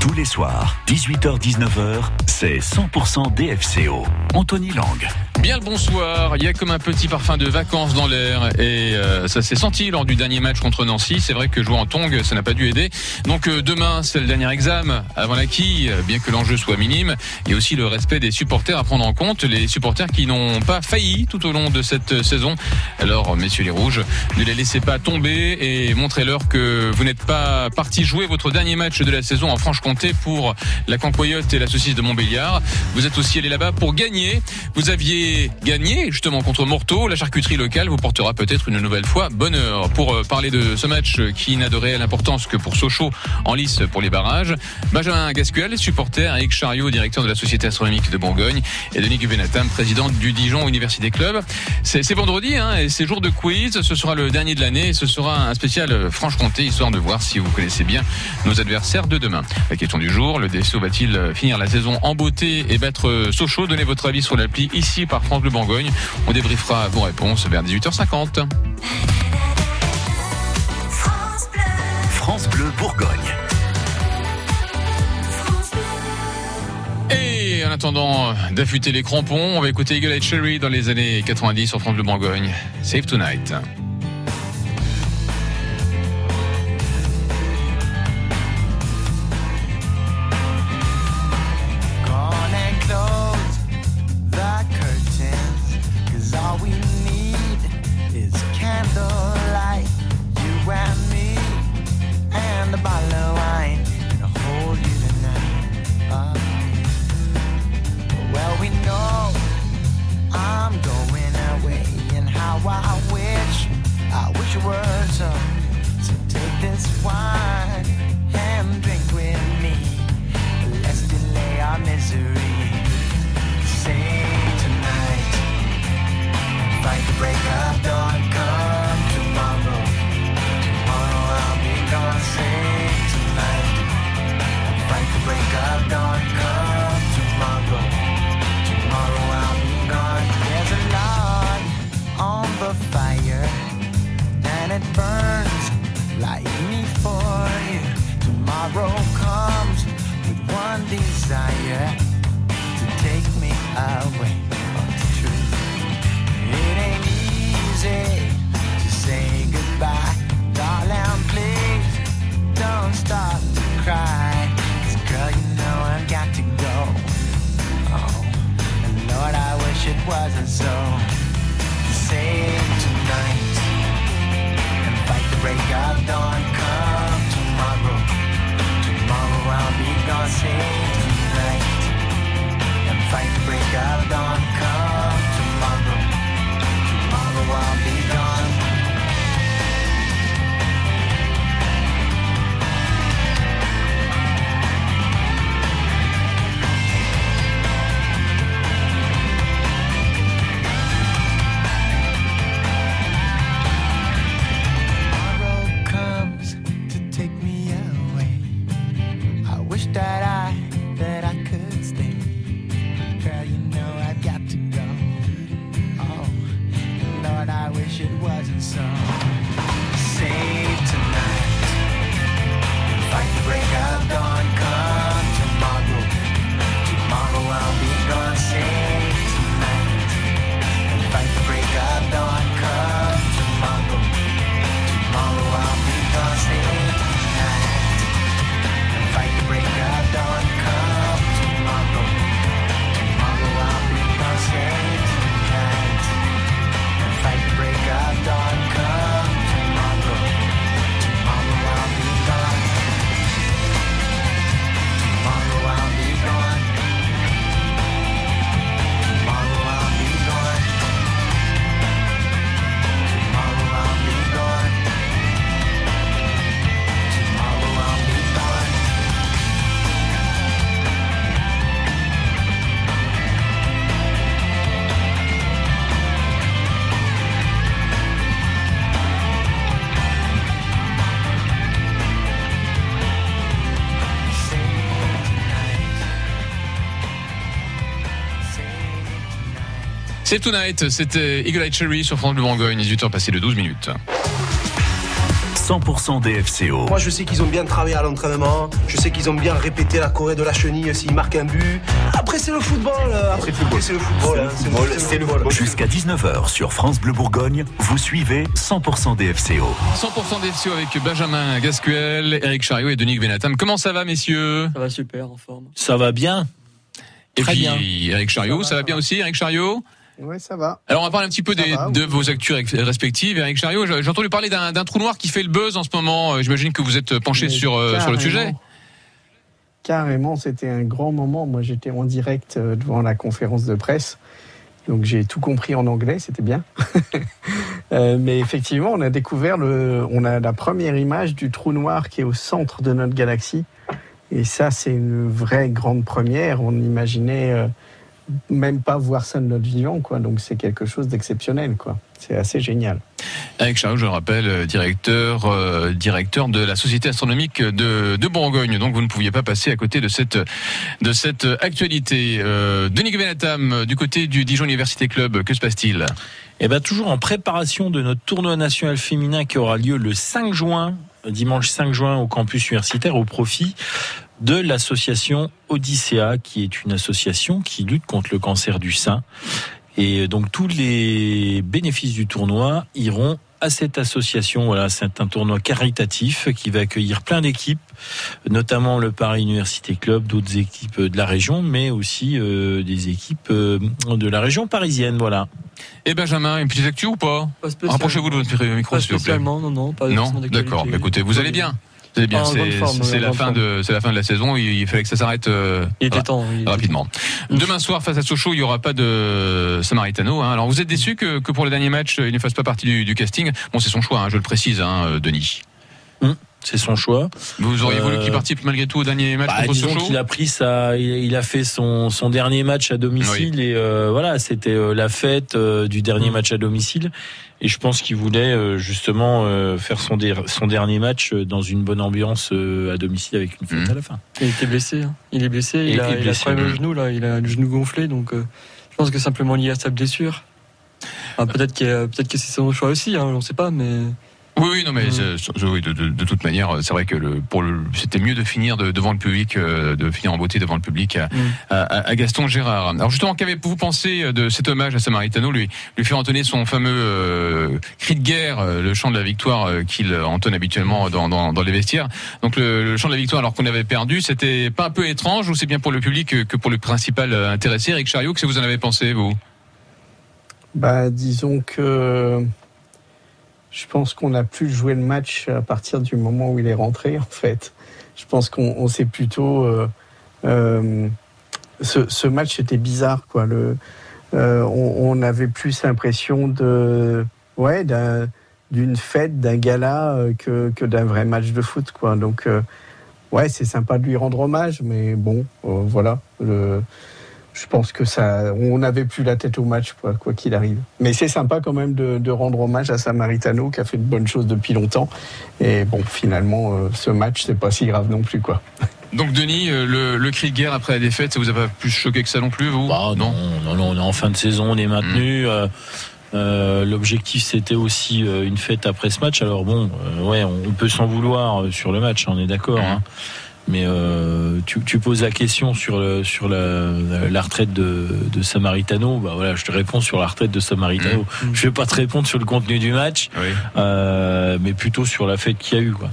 Tous les soirs, 18h-19h, c'est 100% DFCO. Anthony Lang. Bien le bonsoir, il y a comme un petit parfum de vacances dans l'air et euh, ça s'est senti lors du dernier match contre Nancy. C'est vrai que jouer en tong, ça n'a pas dû aider. Donc euh, demain, c'est le dernier examen avant la quille, bien que l'enjeu soit minime. Il y a aussi le respect des supporters à prendre en compte, les supporters qui n'ont pas failli tout au long de cette saison. Alors messieurs les rouges, ne les laissez pas tomber et montrez-leur que vous n'êtes pas parti jouer votre dernier match de la saison en Franche-Comté pour la Cancoyote et la saucisse de Montbéliard. Vous êtes aussi allé là-bas pour gagner. Vous aviez gagné justement contre Morteau. La charcuterie locale vous portera peut-être une nouvelle fois bonheur. Pour euh, parler de ce match qui n'a de réelle importance que pour Sochaux en lice pour les barrages, Benjamin Gascuel, supporter, Eric Chariot, directeur de la Société Astronomique de Bourgogne, et Denis Gubenatam, président du Dijon Université Club. C'est vendredi hein, et c'est jour de quiz. Ce sera le dernier de l'année et ce sera un spécial Franche-Comté, histoire de voir si vous connaissez bien nos adversaires de demain. La question du jour, le DSO va-t-il finir la saison en beauté et battre Sochaux? Donnez votre avis sur l'appli ici par France Bleu Bourgogne. On débriefera vos réponses vers 18h50. France Bleu Bourgogne. Et en attendant d'affûter les crampons, on va écouter Eagle Eye Cherry dans les années 90 sur France Bleu Bourgogne. Save Tonight. C'est Tonight, c'était Eagle Eye Cherry sur France Bleu Bourgogne, 18h passé de 12 minutes. 100% DFCO. Moi, je sais qu'ils ont bien travaillé à l'entraînement. Je sais qu'ils ont bien répété la Corée de la chenille s'ils marquent un but. Après, c'est le football. Après, c'est le football. C'est le football. Jusqu'à 19h sur France Bleu Bourgogne, vous suivez 100% DFCO. 100% DFCO avec Benjamin Gasquel, Eric Chariot et Denis Benatam. Comment ça va, messieurs? Ça va super, en forme. Ça va bien. Et Très puis, bien. Eric Chariot, ça va, bien aussi, Eric Chariot? Ouais, ça va. Alors on va parler un petit peu Ça des- va, de oui. vos actus respectives. Eric Chariot, j'ai entendu parler d'un trou noir qui fait le buzz en ce moment. Euh, J'imagine que vous êtes penché Mais sur, euh, sur le sujet. Carrément, c'était un grand moment. Moi, j'étais en direct euh, devant la conférence de presse. Donc, j'ai tout compris en anglais, c'était bien. Mais effectivement, on a découvert le, on a la première image du trou noir qui est au centre de notre galaxie. Et ça, c'est une vraie grande première. On n'imaginait euh, même pas voir ça de notre vivant, quoi. Donc, c'est quelque chose d'exceptionnel, quoi. C'est assez génial. Eric Chariot, je le rappelle, euh, directeur, euh, directeur de la Société astronomique de, de Bourgogne. Donc vous ne pouviez pas passer à côté de cette, de cette actualité. Euh, Denis Benatam, du côté du Dijon Université Club, que se passe-t-il? Eh ben toujours en préparation de notre tournoi national féminin qui aura lieu le 5 juin, dimanche 5 juin au campus universitaire au profit de l'association Odyssea qui est une association qui lutte contre le cancer du sein. Et donc tous les bénéfices du tournoi iront à cette association. Voilà, c'est un tournoi caritatif qui va accueillir plein d'équipes, notamment le Paris Université Club, d'autres équipes de la région, mais aussi euh, des équipes euh, de la région parisienne. Voilà. Et Benjamin, une petite actu ou pas? Rapprochez-vous de votre micro, s'il vous plaît. non, non. Pas Non, d'accord. Mais écoutez, vous allez bien. Allez bien. C'est c'est la fin de c'est la fin de la saison. Il, il fallait que ça s'arrête. euh, rapidement. Demain soir, face à Sochaux, il n'y aura pas de Samaritano. hein. Alors, vous êtes déçu que, que pour le dernier match, il ne fasse pas partie du, du casting? Bon, c'est son choix, hein, je le précise, hein, euh, Denis. C'est son choix. Vous auriez voulu Euh, qu'il participe malgré tout au dernier match Bah, contre disons Sochaux? qu'il a pris sa, il, a fait son, son dernier match à domicile et euh, voilà, c'était euh, la fête euh, du dernier Mm. match à domicile. Et je pense qu'il voulait euh, justement euh, faire son, der- son dernier match euh, dans une bonne ambiance euh, à domicile avec une fête Mm. à la fin. Il était blessé. hein. Il est blessé. Il a, il a blessé, problème au oui. genou là. Il a le genou gonflé, donc euh, je pense que simplement lié à sa blessure. Ah, peut-être que peut-être que c'est son choix aussi. Hein, on ne sait pas, mais Oui, oui, non, mais Mm. oui, de, de- de toute manière, c'est vrai que le, pour le, c'était mieux de finir de- devant le public, euh, de finir en beauté devant le public à, Mm. à- à Gaston Gérard. Alors justement, qu'avez-vous pensé de cet hommage à Samaritano, lui, lui faire entonner son fameux euh, cri de guerre, euh, le chant de la victoire euh, qu'il entonne habituellement dans, dans, dans les vestiaires? Donc le, le chant de la victoire, alors qu'on avait perdu, c'était pas un peu étrange ou c'est bien pour le public que, que pour le principal intéressé, Eric Chariot, que vous en avez pensé, vous? Bah, disons que je pense qu'on a plus joué le match à partir du moment où il est rentré, en fait. Je pense qu'on on s'est plutôt. euh, euh, ce, match était bizarre, quoi. Euh, on, avait plus l'impression de. Ouais, d'un- d'une fête, d'un gala que, d'un vrai match de foot, quoi. Donc, ouais, c'est sympa de lui rendre hommage, mais bon, voilà. Je pense que ça, on n'avait plus la tête au match, quoi qu'il arrive. Mais c'est sympa quand même de, de rendre hommage à Samaritano qui a fait de bonnes choses depuis longtemps. Et bon, finalement, euh, ce match, c'est pas si grave non plus, quoi. Donc Denis, euh, le, le cri de guerre après la défaite, ça vous a pas plus choqué que ça non plus, vous? Bah, non, non, non, on est en fin de saison, on est maintenu. euh, euh, L'objectif c'était aussi euh, une fête après ce match. Alors bon, euh, ouais, on, peut s'en vouloir euh, sur le match, on est d'accord. Mhm. hein. Mais euh, tu, tu poses la question sur, le, sur la, la retraite de, de Samaritano. Bah voilà, je te réponds sur la retraite de Samaritano. Mhm. Je vais pas te répondre sur le contenu du match, Oui. euh, mais plutôt sur la fête qu'il y a eu. Quoi.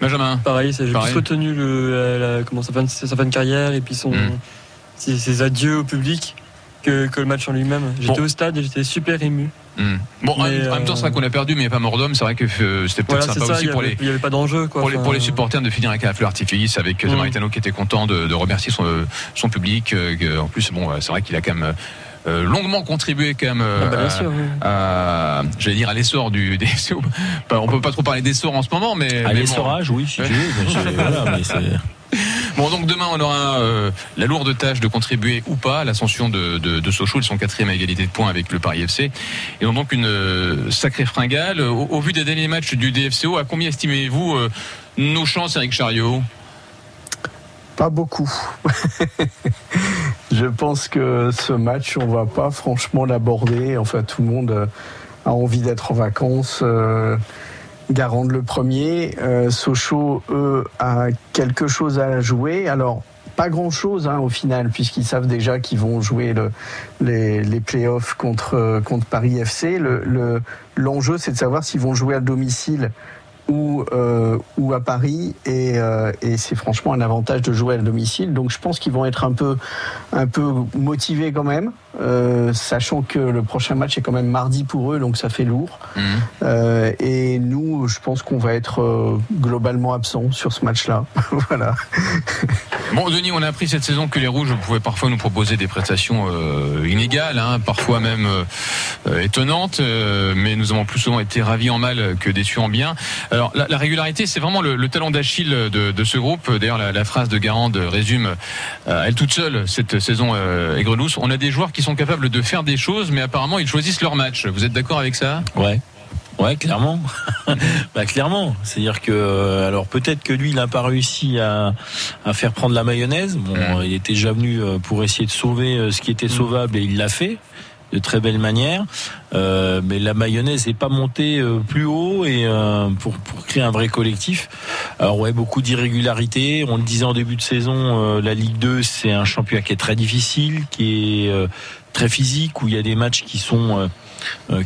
Benjamin pareil, j'ai plus retenu le, la- la- comment sa fin, de, sa fin de carrière et puis son Mm. ses, ses adieux au public que, que le match en lui-même. J'étais Bon. au stade et j'étais super ému. Hmm. Bon, en, Mais, même, en même temps, euh, c'est vrai qu'on a perdu, mais il n'y a pas mort d'homme. C'est vrai que euh, c'était peut-être Voilà, sympa ça. aussi Il n'y pour les, il y avait pas d'enjeu. quoi. pour, les, pour les Enfin, supporters de finir avec un fleur artifice, avec euh, Mm. Samaritano qui était content de, de remercier son, euh, son public. euh, en plus, bon, euh, c'est vrai qu'il a quand même euh, longuement contribué quand même euh, ah bah, sûr. oui. à, j'allais dire à l'essor du des On peut pas trop parler d'essor en ce moment, mais, À bon. l'essorage, oui, si tu veux. voilà, mais c'est- Bon, donc demain, on aura euh, la lourde tâche de contribuer ou pas à l'ascension de, de, de Sochaux. Ils sont quatrième à égalité de points avec le Paris FC. Ils ont donc une euh, sacrée fringale. Au, vu des derniers matchs du DFCO, à combien estimez-vous euh, nos chances, Eric Chariot? Pas beaucoup. Je pense que ce match, on va pas franchement l'aborder. Enfin, tout le monde a envie d'être en vacances. Euh, Garande le premier. Euh, Sochaux, eux, a quelque chose à jouer. Alors, pas grand chose hein, au final, puisqu'ils savent déjà qu'ils vont jouer le, les, les playoffs contre, contre Paris FC. L'enjeu, le, l'enjeu c'est de savoir s'ils vont jouer à domicile ou, euh, ou à Paris. Et, euh, et c'est franchement un avantage de jouer à domicile. Donc je pense qu'ils vont être un peu un peu motivés quand même euh, sachant que le prochain match est quand même mardi pour eux donc ça fait lourd. Mhm. Euh, et nous je pense qu'on va être globalement absent sur ce match là voilà. Bon, Denis, on a appris cette saison que les Rouges pouvaient parfois nous proposer des prestations inégales, hein, parfois même étonnantes, mais nous avons plus souvent été ravis en mal que déçus en bien. Alors, la, la régularité, c'est vraiment le, le talon d'Achille de, de ce groupe. D'ailleurs, la, la phrase de Garande résume euh, elle toute seule cette saison euh, aigre-douce. On a des joueurs qui sont capables de faire des choses, mais apparemment, ils choisissent leur match. Vous êtes d'accord avec ça? Ouais. Ouais, clairement. bah, clairement. C'est-à-dire que, euh, alors peut-être que lui, il n'a pas réussi à, à faire prendre la mayonnaise. Bon, Mhm. il était déjà venu euh, pour essayer de sauver ce qui était sauvable et il l'a fait de très belle manière. Euh, mais la mayonnaise n'est pas montée euh, plus haut et euh, pour, pour créer un vrai collectif. Alors ouais, beaucoup d'irrégularités. On le disait en début de saison, euh, la Ligue 2, c'est un championnat qui est très difficile, qui est euh, très physique, où il y a des matchs qui sont euh,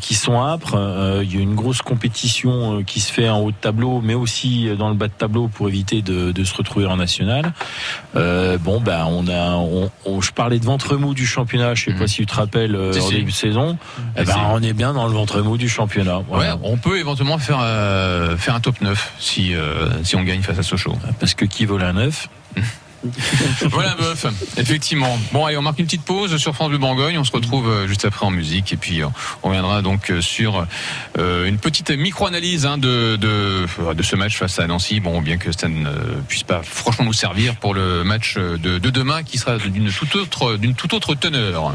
qui sont âpres. Euh, il y a une grosse compétition euh, qui se fait en haut de tableau, mais aussi dans le bas de tableau pour éviter de, de se retrouver en national. Euh, bon, ben on a, on, on- je parlais de ventre mou du championnat. Je sais Mhm. pas si tu te rappelles euh, en si. début de saison. Eh ben, Si. on est bien dans le ventre mou du championnat. Voilà. Ouais, on peut éventuellement faire euh, faire un top 9 si euh, si on gagne face à Sochaux. Parce que qui vole un neuf? Voilà, boeuf. Effectivement. Bon, allez, on marque une petite pause sur France Bleu Bourgogne. On se retrouve euh, juste après en musique. Et puis, euh, on reviendra donc euh, sur une petite micro-analyse hein, de, de, ce match face à Nancy. Bon, bien que ça ne puisse pas franchement nous servir pour le match de, de demain qui sera d'une toute autre, d'une toute autre teneur.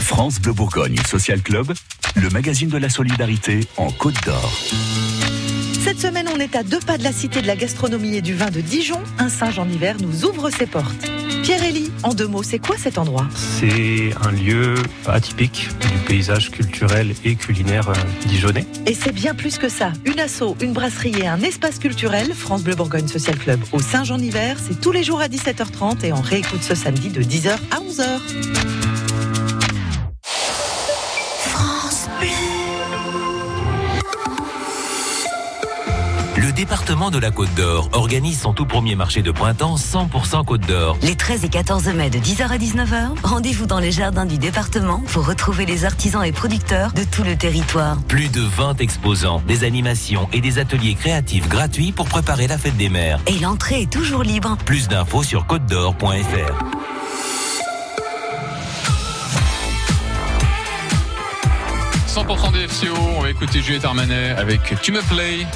France Bleu Bourgogne Social Club, le magazine de la solidarité en Côte d'Or. Cette semaine, on est à deux pas de la cité de la gastronomie et du vin de Dijon. Un singe en hiver nous ouvre ses portes. Pierre Elie, en deux mots, c'est quoi cet endroit? C'est un lieu atypique du paysage culturel et culinaire euh, dijonnais. Et c'est bien plus que ça. Une asso, une brasserie et un espace culturel, France Bleu Bourgogne Social Club au Singe en hiver, c'est tous les jours à 17h30 et on réécoute ce samedi de 10h à 11h. Le département de la Côte d'Or organise son tout premier marché de printemps 100% Côte d'Or. Les 13 et 14 mai de 10h à 19h, rendez-vous dans les jardins du département pour retrouver les artisans et producteurs de tout le territoire. Plus de 20 exposants, des animations et des ateliers créatifs gratuits pour préparer la fête des mers. Et l'entrée est toujours libre. Plus d'infos sur côte d'or.fr. « 100% des FCO, on va écouter Juliette Armanet avec Tu me play.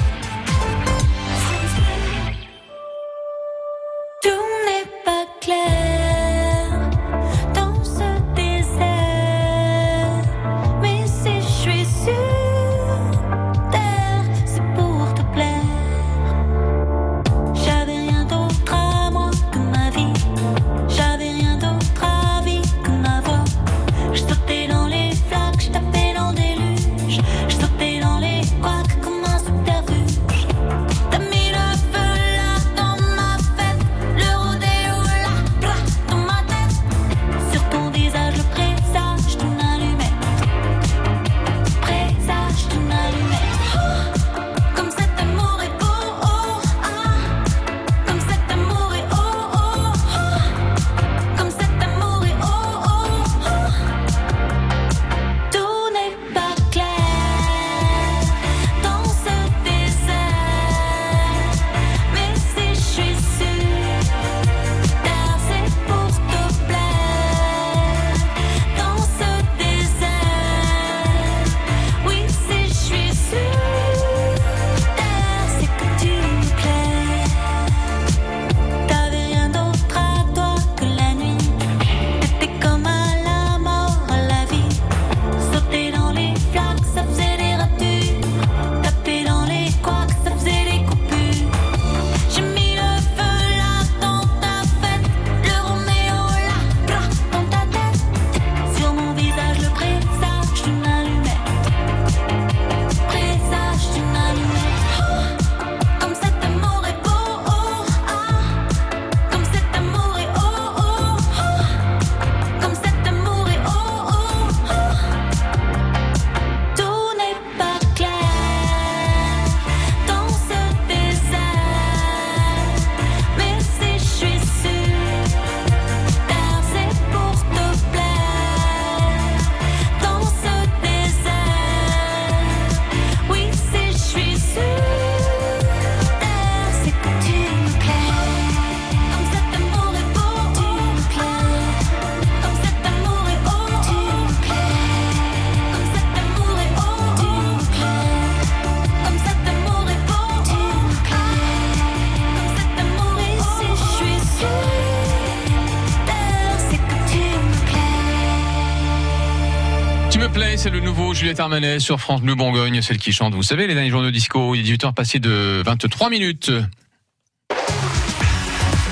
Juliette Armanet sur France Bleu Bourgogne, celle qui chante, vous savez, les derniers journaux disco, il est 18h passé de 23 minutes.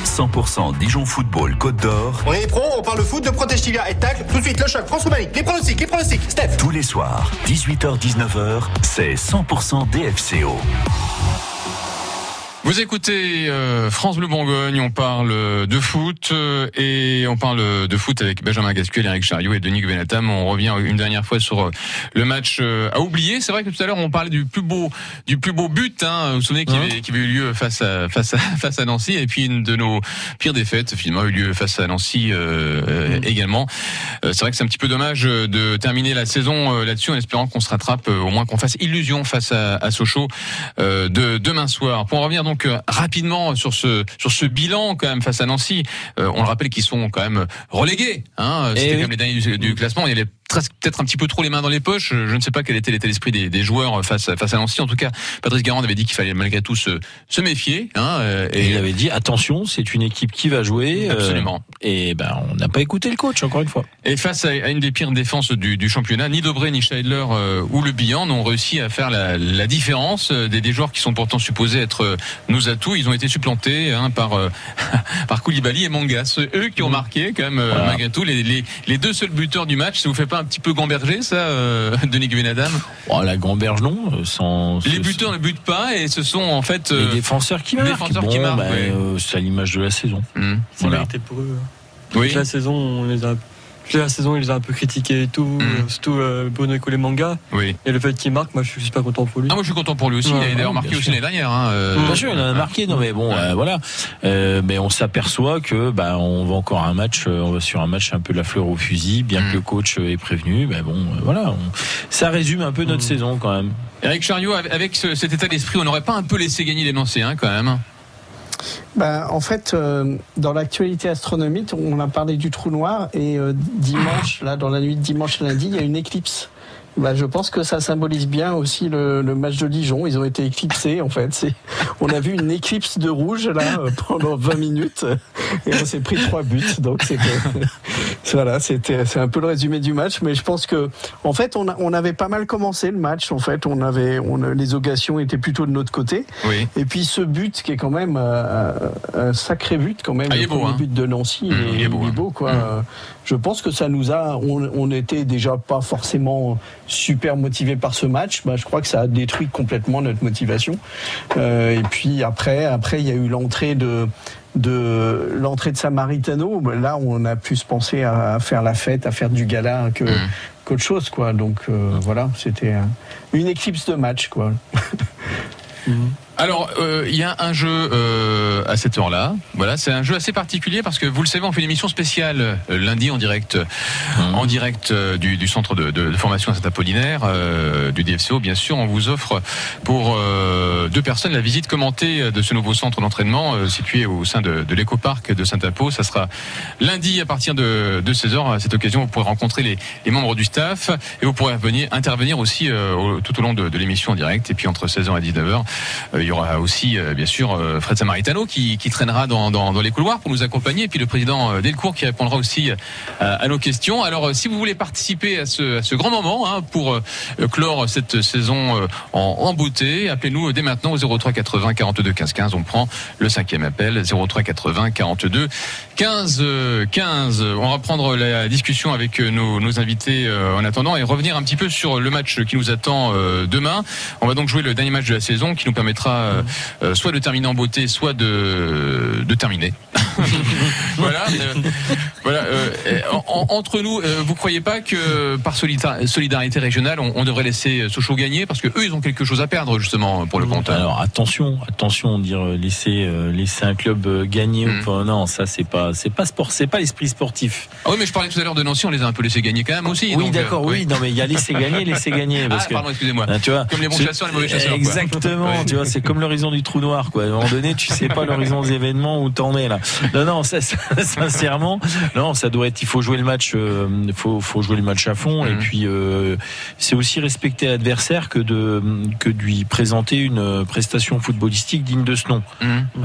100% Dijon Football Côte d'Or. On est pro, on parle de foot, de protège tibia et tacle. Tout de suite, le choc, France Roumanie. Les pronostics, les pronostics. Steph. Tous les soirs, 18h-19h, c'est 100% DFCO. Vous écoutez euh, France Bleu Bourgogne, on parle de foot euh, et on parle de foot avec Benjamin Gasquel, Eric Chariot et Denis Guvenatam. On revient une dernière fois sur euh, le match euh, à oublier. C'est vrai que tout à l'heure on parlait du plus beau du plus beau but. Hein, vous vous souvenez qui, avait, qui avait eu lieu face à face à face à Nancy et puis une de nos pires défaites finalement a eu lieu face à Nancy euh, euh, également. Euh, c'est vrai que c'est un petit peu dommage de terminer la saison là-dessus en espérant qu'on se rattrape, au moins qu'on fasse illusion face à, à Sochaux euh, de demain soir. Pour en revenir donc euh, rapidement sur ce sur ce bilan quand même face à Nancy, euh, on le rappelle qu'ils sont quand même relégués. Hein, Eh C'était oui. quand même les derniers du, du classement. Il y avait presque- peut-être un petit peu trop les mains dans les poches. Je ne sais pas quel était l'état d'esprit des, des joueurs face à, face à Nancy. En tout cas, Patrice Garand avait dit qu'il fallait malgré tout se, se méfier. Hein, euh, Et il avait dit attention, c'est une équipe qui va jouer. euh, Absolument. et ben, on n'a pas écouté le coach encore une fois. Et face à, à une des pires défenses du, du championnat, ni Dobré, ni Scheidler euh, ou le Bihan n'ont réussi à faire la, la différence euh, des, des joueurs qui sont pourtant supposés être euh, nos atouts. Ils ont été supplantés hein, par euh, par Koulibaly et Mangas, eux qui ont marqué quand même euh, Voilà. malgré tout les, les, les deux seuls buteurs du match. Ça vous fait pas un petit peu gamberger ça, euh, Denis Guénadam Oh, la Gamberge non, euh, sans Les buteurs ne butent pas et ce sont en fait les euh, défenseurs qui les marquent. défenseurs bon, qui marquent, ben, ouais. euh, c'est à l'image de la saison. hmm. C'est Voilà. mérité pour eux. Oui. Toute la saison, on les a. la saison, il les a un peu critiqués et tout, Mm. euh, surtout euh, Bruno Manga. Oui. Et le fait qu'il marque, moi je suis super content pour lui. Ah moi je suis content pour lui aussi. Ouais, il a d'ailleurs ouais, marqué aussi l'année dernière. Hein, euh, Bien sûr, il en a marqué, non mais bon, Ouais. euh, voilà. Euh, mais on s'aperçoit que bah, on va encore un match, euh, on va sur un match un peu la fleur au fusil, bien que le coach est prévenu. Mais bon, euh, voilà, on- ça résume un peu notre Mm. saison quand même. Eric Chariot, avec ce- cet état d'esprit, on n'aurait pas un peu laissé gagner les Nancy hein, quand même. Ben, en fait, euh, dans l'actualité astronomique, on a parlé du trou noir et euh, dimanche, là, dans la nuit de dimanche à lundi, il y a une éclipse. Ben, je pense que ça symbolise bien aussi le, le match de Dijon. Ils ont été éclipsés, en fait. C'est, on a vu une éclipse de rouge là euh, pendant 20 minutes et on s'est pris trois buts. Donc c'était, voilà, c'était, c'est un peu le résumé du match. Mais je pense que, en fait, on, a- on avait pas mal commencé le match. En fait, on avait, on, a- les occasions étaient plutôt de notre côté. Oui. Et puis ce but qui est quand même euh, un sacré but quand même, Ah, il est le beau, hein. but de Nancy, Mmh, il est beau, hein. quoi. Mmh. Je pense que ça nous a, on, on était déjà pas forcément super motivés par ce match. Bah, je crois que ça a détruit complètement notre motivation. Euh, et puis après, après il y a eu l'entrée de de l'entrée de Samaritano, Bah, là on a plus pensé à, à faire la fête, à faire du gala que Mmh. qu'autre chose quoi. Donc euh, voilà, c'était une éclipse de match quoi. Alors, euh, il y a un jeu euh, à cette heure-là. Voilà, c'est un jeu assez particulier parce que vous le savez, on fait une émission spéciale euh, lundi en direct, en direct euh, du, du centre de, de- de formation à Saint-Apollinaire, du DFCO. Bien sûr, on vous offre pour deux personnes la visite commentée de ce nouveau centre d'entraînement situé au sein de, de l'écoparc de Saint-Apo. Ça sera lundi à partir de, de 16h. À cette occasion, vous pourrez rencontrer les, les membres du staff et vous pourrez venir intervenir aussi au- tout au long de, l'émission en direct. Et puis entre 16h et 19h, euh, il y aura aussi, euh, bien sûr, euh, Fred Samaritano qui, traînera dans, les couloirs pour nous accompagner, et puis le président euh, Delcourt qui répondra aussi à, nos questions. Alors, si vous voulez participer à ce, grand moment hein, pour clore cette saison en, beauté, appelez-nous dès maintenant au 03 80 42 15 15. On prend le cinquième appel 03 80 42 15 euh, 15. On va prendre la discussion avec nos, invités en attendant et revenir un petit peu sur le match qui nous attend demain. On va donc jouer le dernier match de la saison qui nous permettra euh, euh, soit de terminer en beauté, soit de, de terminer. voilà. Euh, voilà. euh, en- en- entre nous, euh, vous croyez pas que par solida- solidarité régionale, on, on devrait laisser Sochaux gagner parce que eux, ils ont quelque chose à perdre justement pour le compte. Alors attention, attention, dire euh, laisser euh, laisser un club euh, gagner Mm. ou pas, non, ça c'est pas c'est pas sport, c'est pas l'esprit sportif. Ah oui, mais je parlais tout à l'heure de Nancy, on les a un peu laissé gagner quand même aussi. oui, euh, d'accord, oui, non mais il y a laisser gagner, laisser gagner parce Ah, que pardon, excusez-moi. hein, tu vois, Comme les bons chasseurs, les mauvais chasseurs. quoi. Exactement, Ouais. tu vois, c'est comme l'horizon du trou noir, quoi. À un moment donné, tu sais pas l'horizon des événements où t'en es là. Non, non, ça, ça, sincèrement, Non, ça doit être. Il faut jouer le match. euh, faut, faut jouer le match à fond. Et puis, euh, c'est aussi respecter l'adversaire que de que de lui présenter une euh, prestation footballistique digne de ce nom.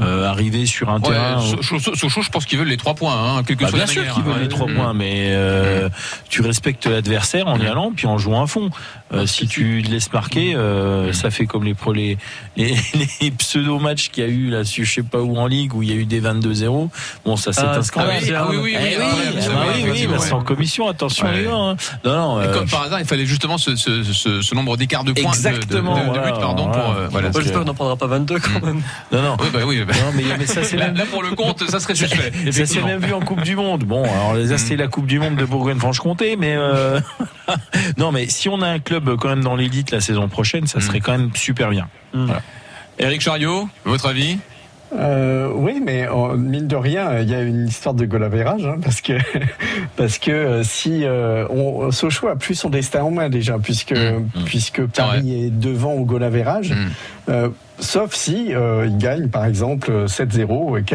Euh, arriver sur un Ouais, terrain. Sochaux, Sochaux, je pense qu'ils veulent les trois points, hein, quelle que Bah, soit bien la sûr qu'ils veulent Ouais. les trois Mm. points, mais euh, tu respectes l'adversaire en y allant puis en jouant à fond. Euh, si tu laisses marquer, euh, ça fait comme les pro les, les, les pseudo matchs qu'il y a eu là, je sais pas où en ligue où il y a eu des 22-0. Bon, ça c'est Ah, un scandale. ah oui, ah oui, oui, Eh oui, ouais, eh vous bah oui, oui, bah, c'est en commission. Attention Ouais. les gars. hein. Non, non. Et euh, comme par hasard, il fallait justement ce, ce, ce, ce nombre d'écarts de points, de- de- Exactement, de, de, voilà, pardon, pour voilà. euh, voilà. J'espère qu'on n'en prendra pas 22 quand même. non, non. Oui, bah oui. bah. Non, mais, mais ça c'est là, même là, pour le compte, ça serait suspect. Ça s'est même vu en Coupe du Monde. Bon, alors là, c'est la Coupe du Monde de Bourgogne-Franche-Comté, mais euh, non, mais si on a un club quand même dans l'élite la saison prochaine, ça serait quand même super bien. Voilà. Eric Chariot, votre avis? Euh, oui, mais euh, mine de rien, il y a une histoire de goal hein, parce que parce que euh, si euh, on, Sochaux a plus son destin en main déjà, puisque puisque Paris est devant au goal euh, sauf si euh, il gagne par exemple 7-0 et que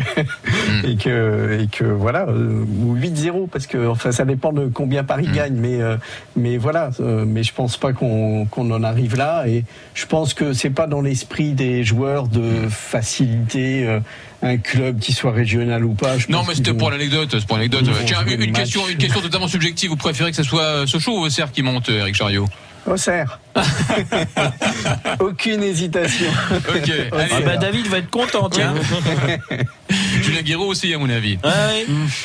et que et que voilà euh, ou 8-0 parce que enfin ça dépend de combien Paris gagne, mais euh, mais voilà, euh, mais je pense pas qu'on qu'on en arrive là et je pense que c'est pas dans l'esprit des joueurs de faciliter euh, un club qui soit régional ou pas. Je Non, mais c'était pour l'anecdote. C'est pour l'anecdote. Tiens, une, question, une question totalement subjective. Vous préférez que ce soit euh, Sochaux ou Auxerre qui monte, Eric Chariot? Auxerre. Aucune hésitation. Ok. allez. Ah bah David va être content, tiens. Julien Guiraud aussi, à mon avis.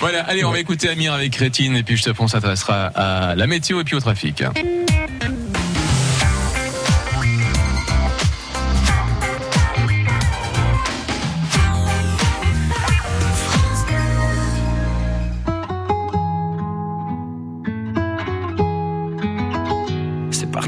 Voilà, allez, on va écouter Amir avec Rétine et puis juste après on s'intéressera à la météo et puis au trafic.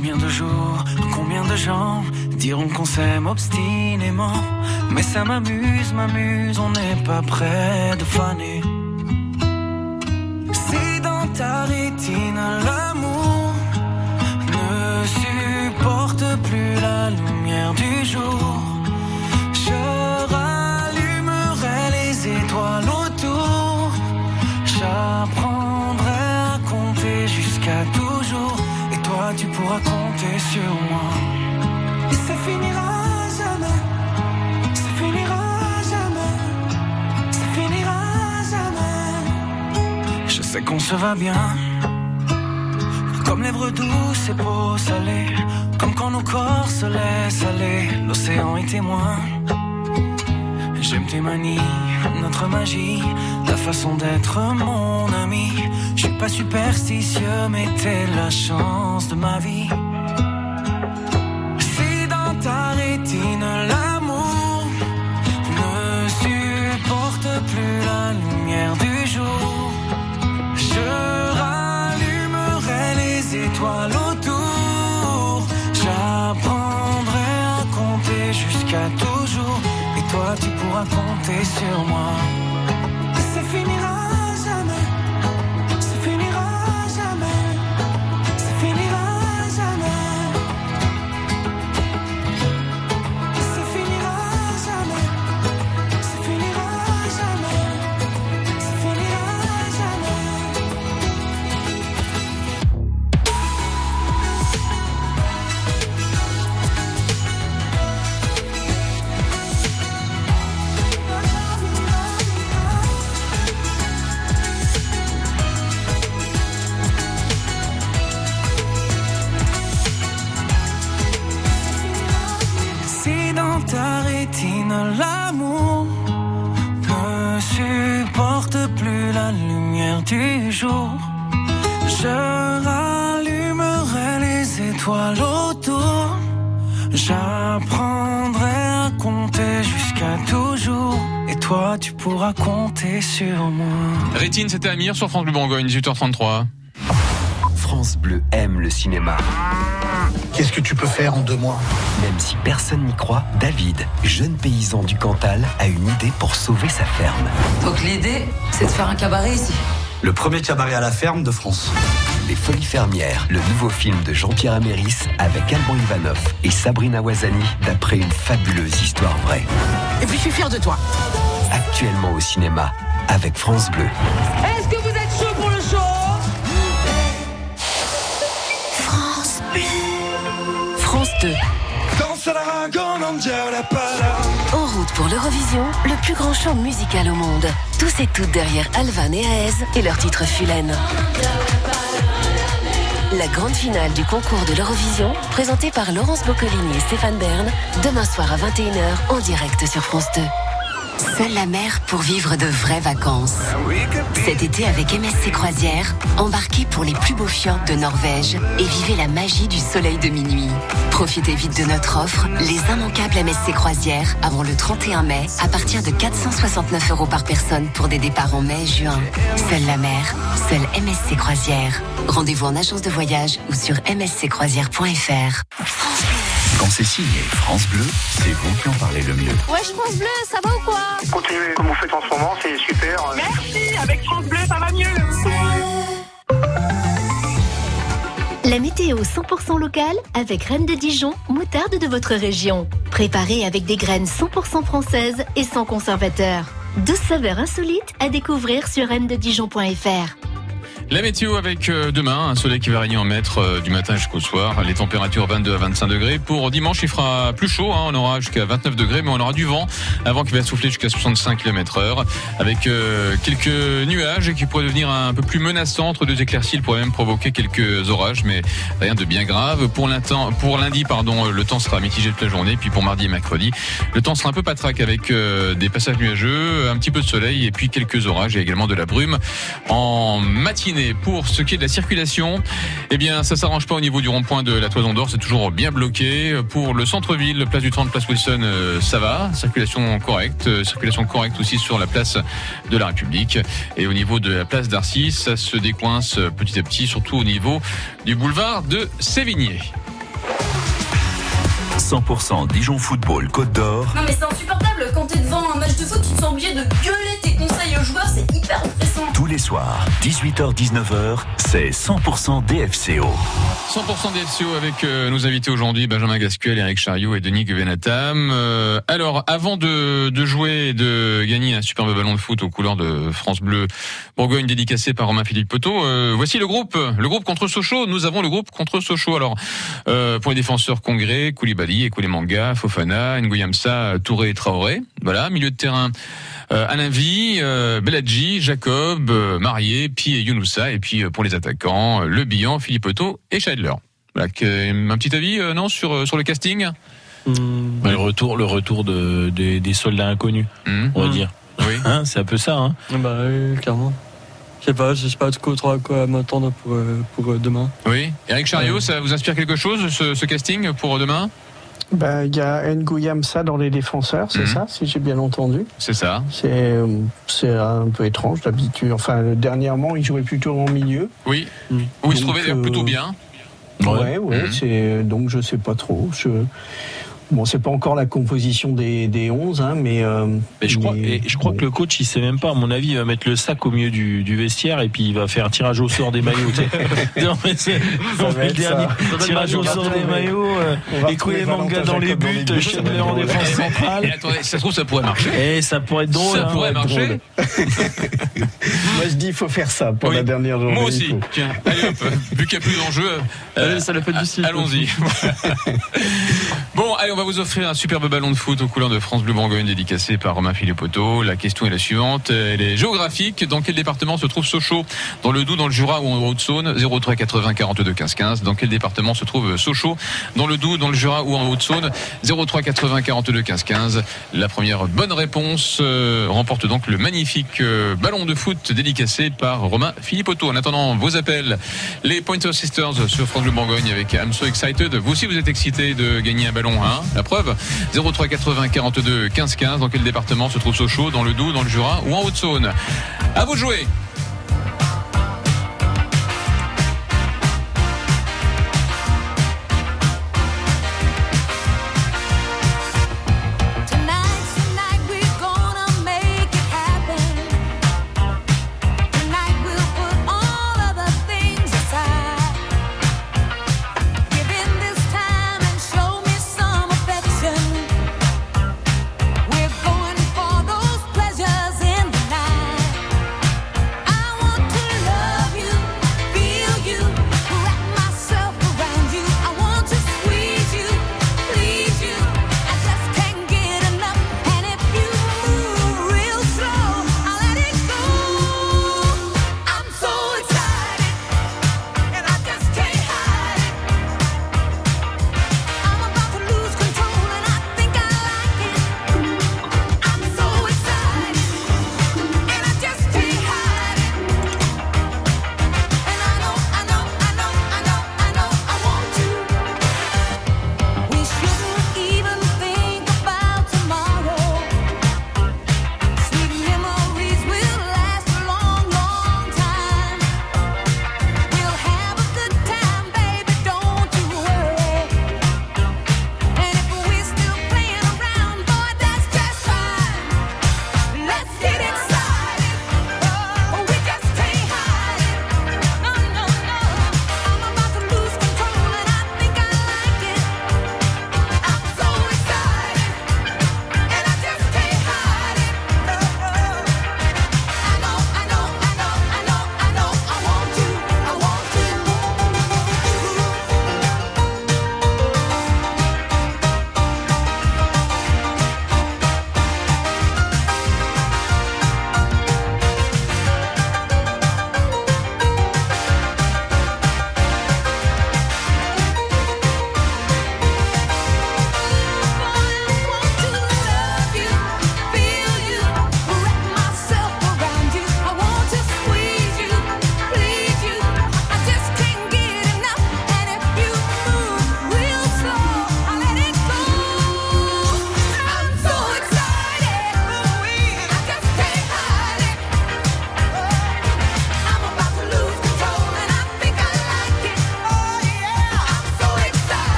Combien de jours, combien de gens diront qu'on s'aime obstinément? Mais ça m'amuse, m'amuse, on n'est pas près de faner. Si dans ta rétine l'amour ne supporte plus la lumière du jour tu pourras compter sur moi. Et ça finira jamais. Ça finira jamais. Ça finira jamais. Je sais qu'on se va bien. Comme lèvres douces et peaux salées Comme quand nos corps se laissent aller. L'océan est témoin. J'aime tes manies, notre magie, ta façon d'être mon ami. Pas superstitieux, mais t'es la chance de ma vie. Si dans ta rétine l'amour ne supporte plus la lumière du jour, je rallumerai les étoiles autour. J'apprendrai à compter jusqu'à toujours. Et toi, tu pourras compter sur moi. Ça finira Rétine, c'était Amir sur France Bleu Bourgogne, 18h33. France Bleu aime le cinéma. Qu'est-ce que tu peux faire en deux mois? Même si personne n'y croit, David, jeune paysan du Cantal, a une idée pour sauver sa ferme. Donc l'idée, c'est de faire un cabaret ici. Le premier cabaret à la ferme de France. Les Folies Fermières, le nouveau film de Jean-Pierre Améris avec Alban Ivanov et Sabrina Wazani d'après une fabuleuse histoire vraie. Et puis je suis fier de toi. Actuellement au cinéma avec France Bleu. Est-ce que vous êtes chaud pour le show France Bleu. France 2. En route pour l'Eurovision, le plus grand show musical au monde. Tous et toutes derrière Alvan et Aez et leur titre Fulen. La grande finale du concours de l'Eurovision, présentée par Laurence Boccolini et Stéphane Bern, demain soir à 21h en direct sur France 2. Seule la mer pour vivre de vraies vacances. Cet été avec MSC Croisière, embarquez pour les plus beaux fjords de Norvège et vivez la magie du soleil de minuit. Profitez vite de notre offre, les immanquables MSC Croisière, avant le 31 mai, à partir de 469 euros par personne pour des départs en mai juin. Seule la mer, seule MSC Croisière. Rendez-vous en agence de voyage ou sur msccroisière.fr. Quand c'est signé France Bleu, c'est vous qui en parlez le mieux. Wesh France Bleu, ça va ou quoi Continuez comme vous faites en ce moment, c'est super. Merci, avec France Bleu, ça va mieux. La météo 100% locale avec Reine de Dijon, moutarde de votre région. Préparée avec des graines 100% françaises et sans conservateur. 12 saveurs insolites à découvrir sur reine-de-dijon.fr. La météo avec euh, demain, un soleil qui va régner en maître euh, du matin jusqu'au soir. Les températures 22 à 25 degrés. Pour dimanche, il fera plus chaud. hein. On aura jusqu'à 29 degrés, mais on aura du vent. avant qui va souffler jusqu'à 65 km heure. Avec euh, quelques nuages qui pourraient devenir un peu plus menaçants. Entre deux éclaircies, il pourrait même provoquer quelques orages, mais rien de bien grave. Pour, pour lundi, pardon, le temps sera mitigé toute la journée. Puis pour mardi et mercredi, le temps sera un peu patraque avec des passages nuageux, un petit peu de soleil et puis quelques orages et également de la brume en matinée. Pour ce qui est de la circulation, eh bien, ça s'arrange pas au niveau du rond-point de la Toison d'Or, c'est toujours bien bloqué. Pour le centre-ville, place du 30, place Wilson, euh, ça va, circulation correcte, euh, circulation correcte aussi sur la place de la République. Et au niveau de la place d'Arcy, ça se décoince euh, petit à petit, surtout au niveau du boulevard de Sévigné. 100% Dijon Football Côte d'Or, Non mais c'est insupportable, quand t'es devant un match de foot, tu te sens obligé de gueuler tes conseils aux joueurs, c'est hyper oppressant. Les soirs, 18h-19h, c'est 100% DFCO. 100% DFCO avec euh, nos invités aujourd'hui, Benjamin Gasquel, Eric Chariot et Denis Guvenatam. Euh, alors, avant de, jouer et de gagner un superbe ballon de foot aux couleurs de France Bleu Bourgogne dédicacé par Romain-Philippe Poteau, euh, voici le groupe. Le groupe contre Sochaux. Nous avons le groupe contre Sochaux. Alors, pour les défenseurs Congré, Koulibaly, Ekoulemanga, Fofana, Nguyamsa, Touré et Traoré. Voilà, milieu de terrain. Euh, Alain Vie, euh, Beladji, Jacob, euh, Marié, Pi et Younoussa. Et puis euh, pour les attaquants, euh, Le Bihan, Philippe Otto et Scheidler. Voilà, un petit avis, euh, non, sur, sur le casting? Bah, le retour, le retour de, des- des soldats inconnus, on va dire. Oui. Hein, c'est un peu ça. Hein. Bah oui, clairement. Je sais pas, je sais pas trop à quoi m'attendre pour, pour demain. Oui. Eric Chariot, ça vous inspire quelque chose, ce, ce casting pour demain? Ben, Il y a Nguyamsa dans les défenseurs, c'est Mhm. ça, si j'ai bien entendu. C'est ça. C'est euh, un peu étrange d'habitude. Enfin, dernièrement, il jouait plutôt en milieu. Oui. Où il se trouvait euh, plutôt bien. Ouais, ouais. Mhm. c'est donc je sais pas trop. Je... Bon, c'est pas encore la composition des, des 11, hein, mais. euh, Mais je crois, mais- et je crois que le coach, il sait même pas. À mon avis, il va mettre le sac au milieu du, du vestiaire et puis il va faire un tirage au sort des maillots. non, mais c'est le dernier tirage au sort des maillots. Euh, dans les Jacob dans les buts, buts, Schindler en défense. Et centrale. attendez, ça se trouve, ça pourrait marcher. Et ça pourrait être drôle. ça hein. pourrait marcher. Moi, je dis, il faut faire ça pour Oui. la dernière journée. Moi aussi. Tiens, allez hop, vu qu'il n'y a plus d'enjeu, euh, Allez, ça l'a fait du allons-y. bon, allez, on va vous offrir un superbe ballon de foot aux couleurs de France Bleu Bourgogne dédicacé par Romain Philippotto. La question est la suivante. Elle est géographique. Dans quel département se trouve Sochaux? Dans le Doubs, dans le Jura ou en Haute-Saône? 03 80 42 15 15. Dans quel département se trouve Sochaux? Dans le Doubs, dans le Jura ou en Haute-Saône? 03 80 42 15 15. La première bonne réponse euh, remporte donc le magnifique euh, ballon de foot dédicacé par Romain Philippotto. En attendant vos appels, les Pointer Sisters sur France Bleu Bourgogne avec I'm So Excited. Vous aussi, vous êtes excités de gagner un ballon, hein? La preuve 03 80 42 15 15. Dans quel département se trouve Sochaux Dans le Doubs, dans le Jura ou en Haute-Saône? À vous de jouer.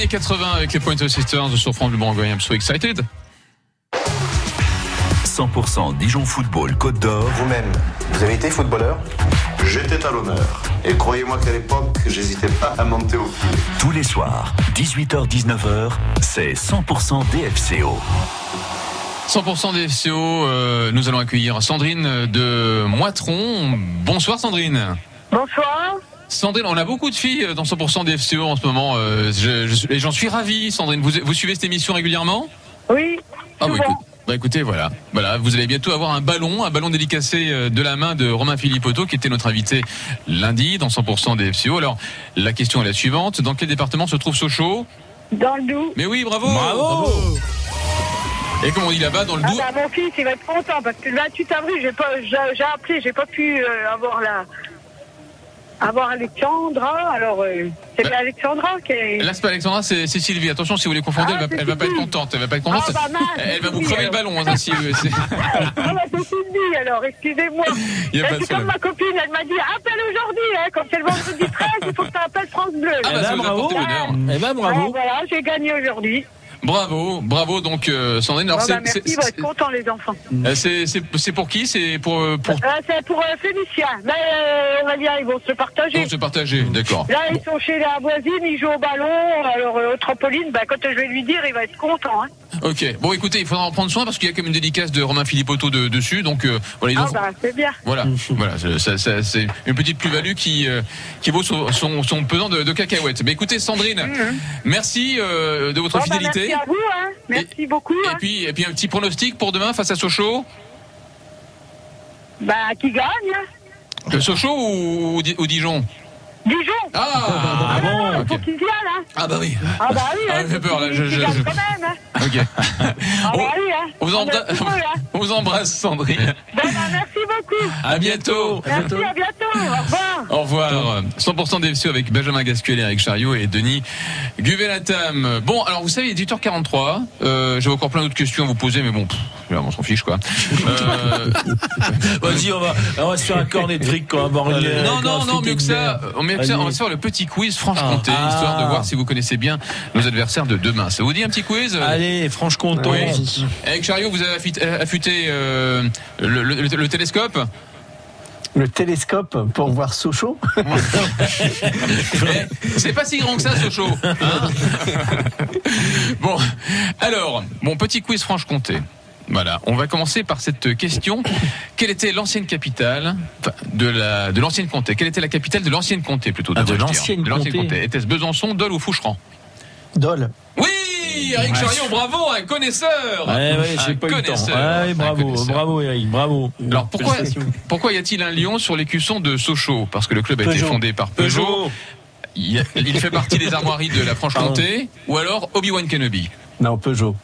Années 80 avec les Pointer Sisters sur France Bleu Bourgogne. I'm so excited. 100% Dijon Football Côte d'Or. Vous-même, vous avez été footballeur? J'étais talonneur. Et croyez-moi qu'à l'époque, j'hésitais pas à monter au pied. Tous les soirs, 18h-19h, c'est 100% DFCO. 100% des FCO, euh, nous allons accueillir Sandrine de Moitron. Bonsoir Sandrine. Bonsoir. Sandrine, on a beaucoup de filles dans 100% des FCO en ce moment. euh, je- je- et j'en suis ravi, Sandrine. Vous, vous suivez cette émission régulièrement? Oui. Ah bah, souvent. écoute- bah, écoutez, voilà. voilà. Vous allez bientôt avoir un ballon, un ballon dédicacé euh, de la main de Romain Philippotto, qui était notre invité lundi dans 100% des FCO. Alors, la question est la suivante. Dans quel département se trouve Sochaux? Dans le Doubs. Mais oui, bravo Bravo. Et comme on dit là-bas, dans le Ah Doubs... bah, mon fils, il va être content parce que le 28 avril, j'ai pas, j'ai j'ai appelé, j'ai pas pu euh, avoir la, avoir Alexandra. Alors, euh, c'est bien Alexandra qui est. Là, c'est pas Alexandra, c'est c'est Sylvie. Attention, si vous les confondez, Ah, elle, va, c'est elle va pas être contente. Elle va pas être contente. Ah, bah, mince, elle va vous crever le ballon, hein, si, euh, c'est- Ah bah, c'est Sylvie, alors, excusez-moi. Y a Mais pas de C'est comme ma copine, elle m'a dit appelle aujourd'hui, hein, comme c'est le vendredi 13, il faut que tu appelles France Bleu. Ah, bah, a porté bonheur. Eh ben, bravo. Ah, voilà, j'ai gagné aujourd'hui. Bravo, bravo donc euh, Sandrine. Alors bah, merci, ils vont être contents les enfants. euh, c'est pour qui? C'est pour euh, pour Euh, c'est pour euh, Félicien. Mais euh, on va dire, ils vont se partager. pour se partager, d'accord. Là, ils sont chez la voisine, ils jouent au ballon, alors euh, au trampoline. Bah, quand je vais lui dire, il va être content. Hein. Ok. Bon, écoutez, il faudra en prendre soin parce qu'il y a quand même une dédicace de Romain Philippotto de, dessus, donc euh, voilà. Ils Ah bah, c'est bien. Voilà, voilà, c'est- ça- ça- c'est une petite plus-value qui euh, qui vaut son, son, son pesant de, de cacahuètes. Mais écoutez, Sandrine, merci euh, de votre Bon, bah, fidélité. merci à vous. Hein. Merci beaucoup. Et hein. puis, et puis un petit pronostic pour demain face à Sochaux. Bah, qui gagne hein. Le Sochaux ou, ou ou Dijon? Dijon. Ah, bon, Il faut ok. qu'il vienne. Hein. Ah bah oui. Ah bah oui. Ah, hein, j'ai peur, là, faut je- je- quand même. Hein. Ok. Ah bah oui. Hein. On vous, heureux, hein. on vous embrasse, Sandrine. Bon, bah, merci beaucoup. À bientôt. Merci, à bientôt. Au revoir. Au revoir. 100% DFC avec Benjamin Gasquel, Eric Chariot et Denis Guvel-Atam. Bon, alors vous savez, il est 18h43. Euh, J'ai encore plein d'autres questions à vous poser, mais bon, pff, on s'en fiche quoi. Euh, Vas-y, on va, on va se faire un cornet de fric, quoi. avoir une- non, non, non, mieux que ça. On, ça, va se faire le petit quiz Franche-Comté, Ah. histoire de voir si vous connaissez bien nos adversaires de demain. Ça vous dit un petit quiz Allez, Franche-Comté. Oui. Avec Chariot, vous avez affûté, affûté, euh, le, le- le télescope Le télescope pour voir Sochaux C'est pas si grand que ça, Sochaux. hein bon, alors, mon petit quiz Franche-Comté. Voilà, on va commencer par cette question. Quelle était l'ancienne capitale de la de l'ancienne comté? Quelle était la capitale de l'ancienne comté plutôt Ah, de l'ancienne comté. comté. Était-ce Besançon, Dole ou Foucheran? Dole. Oui, Eric Chariot, bravo, un connaisseur. Ouais, ouais, Un j'ai pas eu le temps. connaisseur. Ouais, bravo, connaisseur. bravo, Eric, bravo. Alors pourquoi, pourquoi y a-t-il un lion sur l'écusson de Sochaux? Parce que le club a été fondé par Peugeot. Peugeot. Il, il fait partie des armoiries de la Franche-Comté. Ou alors Obi-Wan Kenobi. Non, Peugeot.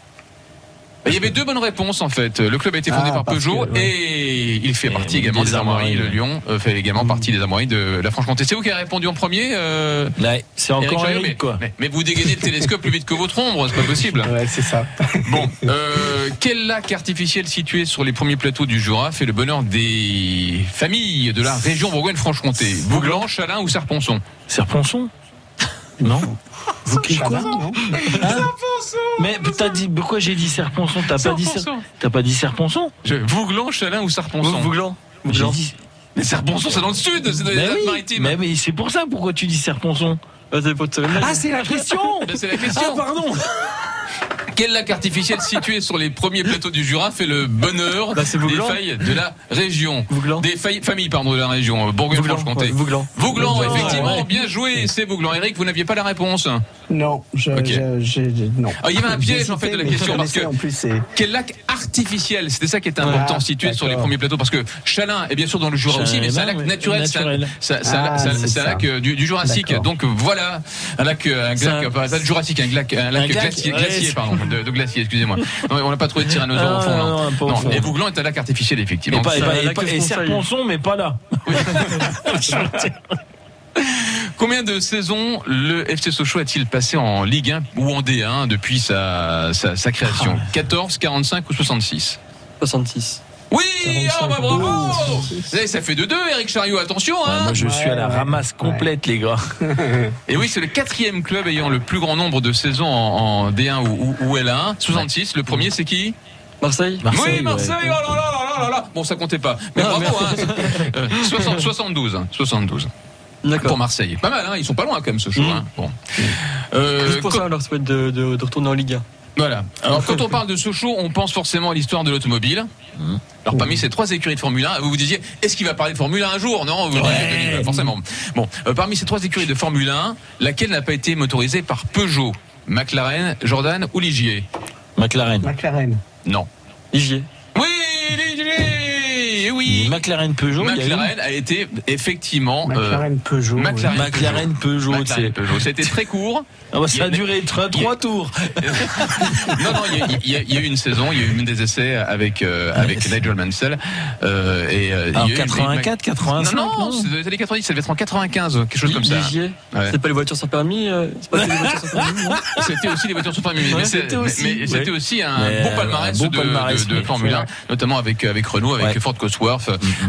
Il y avait deux bonnes réponses en fait. Le club a été fondé Ah, par Peugeot que, ouais. et il fait partie également des des armoiries. Le. Lyon euh, fait également partie des armoiries de la Franche-Comté. C'est vous qui avez répondu en premier euh, Ouais, c'est encore Chariot, Eric, mais, quoi. mais, mais vous dégainez le télescope plus vite que votre ombre, c'est pas possible. Ouais, c'est ça. Bon, euh, quel lac artificiel situé sur les premiers plateaux du Jura fait le bonheur des familles de la région Bourgogne-Franche-Comté? Bouglan, Chalin ou Serponçon? Serponçon Non Vous qui quoi non Hein Mais t'as dit pourquoi j'ai dit Serponçon T'as pas dit Ser-. T'as pas dit Serponçon Je- Bouglan, Chalin ou Serponçon Vouglan. J'ai dit. Mais Serponçon, c'est dans le sud, c'est dans les oui, mais, mais c'est pour ça pourquoi tu dis Serponçon Ah, c'est. Ah la question C'est la question. Ah pardon Quel lac artificiel situé sur les premiers plateaux du Jura fait le bonheur Bah, des failles de la région Vouglan. Des failles- familles pardon, de la région, euh, Bourgogne-Franche-Comté. Vouglan. Vouglan, Vouglan, effectivement, ouais. bien joué, c'est Vouglan. Eric, vous n'aviez pas la réponse. Non, je, je- j'ai- non. Ah, il y avait un piège en fait de la je question parce que en plus quel lac artificiel C'était ça qui était important, Ah, situé sur les premiers plateaux parce que Chalin est bien sûr dans le Jura Chalin aussi, mais est c'est un lac naturel, c'est un- Naturel. c'est- Ah, lac du, du Jurassique. Donc voilà, un lac, euh, un lac, un- pas pas Jurassique, un lac, un lac glacier, pardon, de, de glacier, excusez-moi. Non, on n'a pas trouvé de tyrannosaure Ah, au fond. non, non, Non, fond. est un lac artificiel effectivement. Et, pas, et, c'est pas- un et pas- et. Serponçon mais pas là Combien de saisons le FC Sochaux a-t-il passé en Ligue 1 ou en D1 depuis sa, sa, sa création? 14, 45 ou 66 66. Oui, ah 45. bah bravo Oh, Eh, Ça fait de deux, Eric Chariot, attention Ouais, hein Moi je suis à la ouais. ramasse complète les gars Et oui, c'est le quatrième club ayant le plus grand nombre de saisons en, en D1 ou, ou, ou L1, 66. Le premier, c'est qui? Marseille Oui, Marseille, oh là là là là là Bon, ça comptait pas. Mais Ah, bravo, hein. Euh, 60 72. hein, 72. Pour D'accord. Marseille. Pas mal, hein. Ils sont pas loin quand même, ce show. Mm. Hein. Bon. Euh, Juste pour ça, on leur souhaite de, de, de retourner en Ligue 1. Voilà. Alors, quand on parle de Sochaux, on pense forcément à l'histoire de l'automobile. Alors, parmi ces trois écuries de Formule 1, vous vous disiez, est-ce qu'il va parler de Formule 1 un jour Non, vous forcément. Bon, euh, parmi ces trois écuries de Formule 1, laquelle n'a pas été motorisée par Peugeot? McLaren, Jordan ou Ligier? McLaren McLaren. Non. Ligier. Oui, Ligier Oui. McLaren Peugeot a McLaren a été effectivement. euh, McLaren Peugeot. McLaren, McLaren Peugeot sais. Peugeot. C'était très court. Ah bah, ça a duré trois, a- tours non, non, il y, a- il y a- il y a eu une saison, il y a eu une des essais avec euh, avec Nigel Mansell euh, et euh, Alors, il y a eu- 84, 85, Non, non, non c'est dans les années 90, ça devait être en 95, quelque chose comme ça. Ouais. C'est pas les voitures sans permis euh, non C'était aussi les voitures sans permis, mais c'était aussi, mais- mais c'était ouais. aussi un Mais, beau euh, palmarès un beau de, palmarès, de- de oui, Formule c'est 1, vrai. notamment avec avec Renault, avec Ouais. Ford Cosworth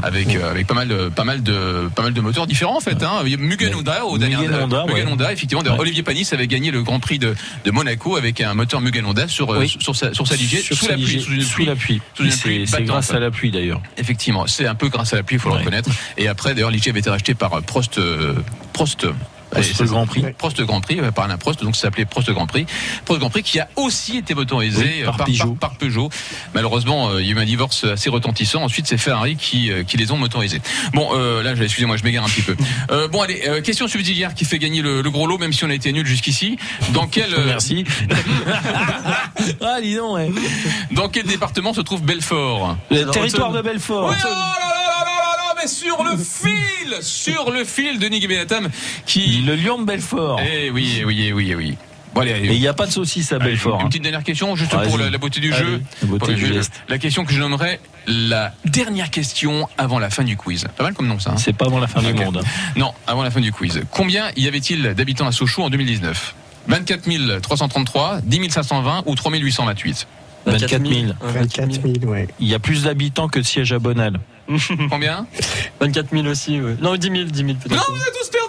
Avec euh, avec pas mal de pas mal de pas mal de moteurs différents en fait. Hein. Mugen Honda au dernier Honda, Mugen ouais. Honda, effectivement. Olivier Panis avait gagné le Grand Prix de, de Monaco avec un moteur Mugen Honda sur Oui. sur sa sur sa Ligier Sur sous sa la pluie, sous une sous pluie, la pluie. sous une C'est- pluie c'est grâce à la pluie d'ailleurs. Effectivement, c'est un peu grâce à la pluie, il faut le reconnaître. Et après, d'ailleurs, Ligier avait été racheté par euh, Prost. euh, Prost Prost Grand Prix. Prost Grand Prix, par Alain Prost, donc ça s'appelait Prost Grand Prix. Prost Grand Prix qui a aussi été motorisé Oui, euh, par par, Peugeot. par- par Peugeot. Malheureusement, euh, il y a eu un divorce assez retentissant. Ensuite, c'est Ferrari qui, euh, qui les ont motorisés. Bon, euh, là, excusez-moi, je m'égare un petit peu. Euh, bon, allez, euh, question subsidiaire qui fait gagner le, le gros lot, même si on a été nul jusqu'ici. Dans quel, euh, Merci. ah, dis donc, ouais. dans quel département se trouve Belfort? Le territoire de Belfort. Oui, oh là là sur le fil, sur le fil de Nick Benatam qui. Le lion de Belfort. Eh oui, eh oui, eh oui, eh oui. Bon, allez, allez. Et il n'y a pas de saucisse à Belfort. Une hein. petite dernière question, juste pour la, la beauté du Allez, jeu. la beauté Pour du le- geste. La question que je nommerai la dernière question avant la fin du quiz. Pas mal comme nom ça. hein C'est pas avant la fin du monde. hein. Non, avant la fin du quiz. Combien y avait-il d'habitants à Sochaux en 2019 24 333, 10 520 ou 3 828 24 000. 24 000, ouais. Il y a plus d'habitants que de sièges à Bonal. Combien? 24 000 aussi, ouais. Non, 10 000, 10 000 peut-être. Non, vous avez tous perdu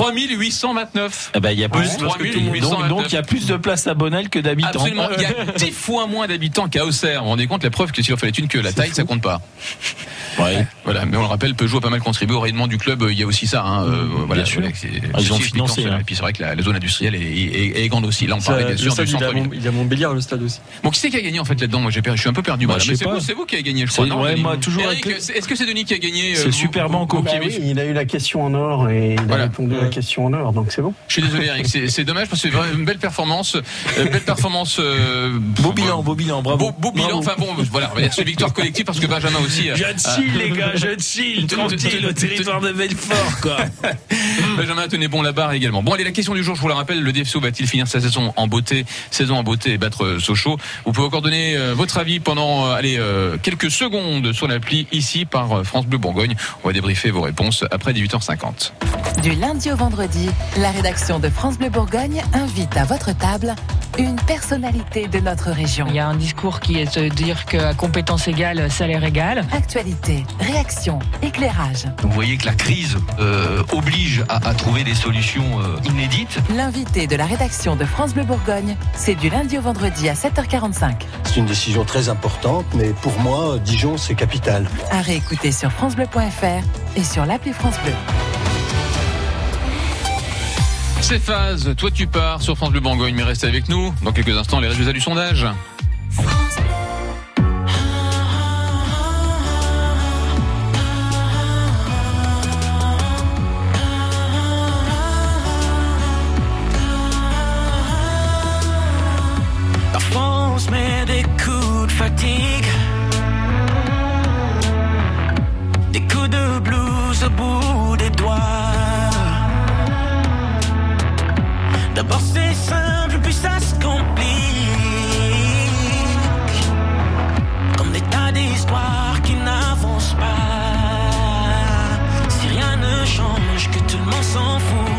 3829. Eh ben, il y a plus, Donc, il y a plus de places à Bonnel que d'habitants. Absolument. Il y a 10 fois moins d'habitants qu'à Auxerre. Vous vous rendez compte, la preuve que si on fait les thunes que la taille, fou. ça compte pas. Ouais. Voilà. Mais on le rappelle, Peugeot a pas mal contribué au rayonnement du club. Il y a aussi ça, hein. Euh, voilà, sûr. voilà ah, Ils ont financé. Hein. Et puis c'est vrai que la, zone industrielle est, grande aussi. Là, on parlait bien sûr du centre Il y a Montbéliard, le stade aussi. Bon, qui c'est qui a gagné, en fait, là-dedans? Moi, j'ai perdu. Je suis un peu perdu. Bah, c'est vous, qui avez gagné, je crois. Ouais, moi, toujours est-ce que c'est Denis qui a gagné? C'est euh, super banco. Il a eu la question en or et il a répondu à question en or, donc c'est bon. Je suis désolé, Eric. C'est dommage parce que c'est vraiment une belle performance. euh, belle performance. euh, Beau bilan, beau bilan, bravo. Beau, beau bilan. Enfin bon, voilà, on va dire c'est victoire collective parce que Benjamin aussi. euh, Je chill, les gars, je chill, tranquille, au territoire de Belfort, quoi. Benjamin tenait bon la barre également. Bon, allez, la question du jour, je vous la rappelle, le DFCO va-t-il finir sa saison en beauté, saison en beauté et battre Sochaux? Vous pouvez encore donner euh, votre avis pendant euh, allez, euh, quelques secondes sur l'appli ici par France Bleu Bourgogne. On va débriefer vos réponses après 18h50. Du lundi au vendredi, la rédaction de France Bleu Bourgogne invite à votre table une personnalité de notre région. Il y a un discours qui est de dire qu'à compétence égale, salaire égal. Actualité, réaction, éclairage. Vous voyez que la crise euh, oblige à, à trouver des solutions euh, inédites. L'invité de la rédaction de France Bleu Bourgogne, c'est du lundi au vendredi à 7h45. C'est une décision très importante, mais pour moi, Dijon, c'est capital. À réécouter sur FranceBleu.fr et sur l'appli France Bleu. C'est phase, toi tu pars sur France Bleu Bourgogne, mais restez avec nous. Dans quelques instants, les résultats du sondage. C'est simple, puis ça se complique. Comme des tas d'histoires qui n'avancent pas. Si rien ne change, que tout le monde s'en fout,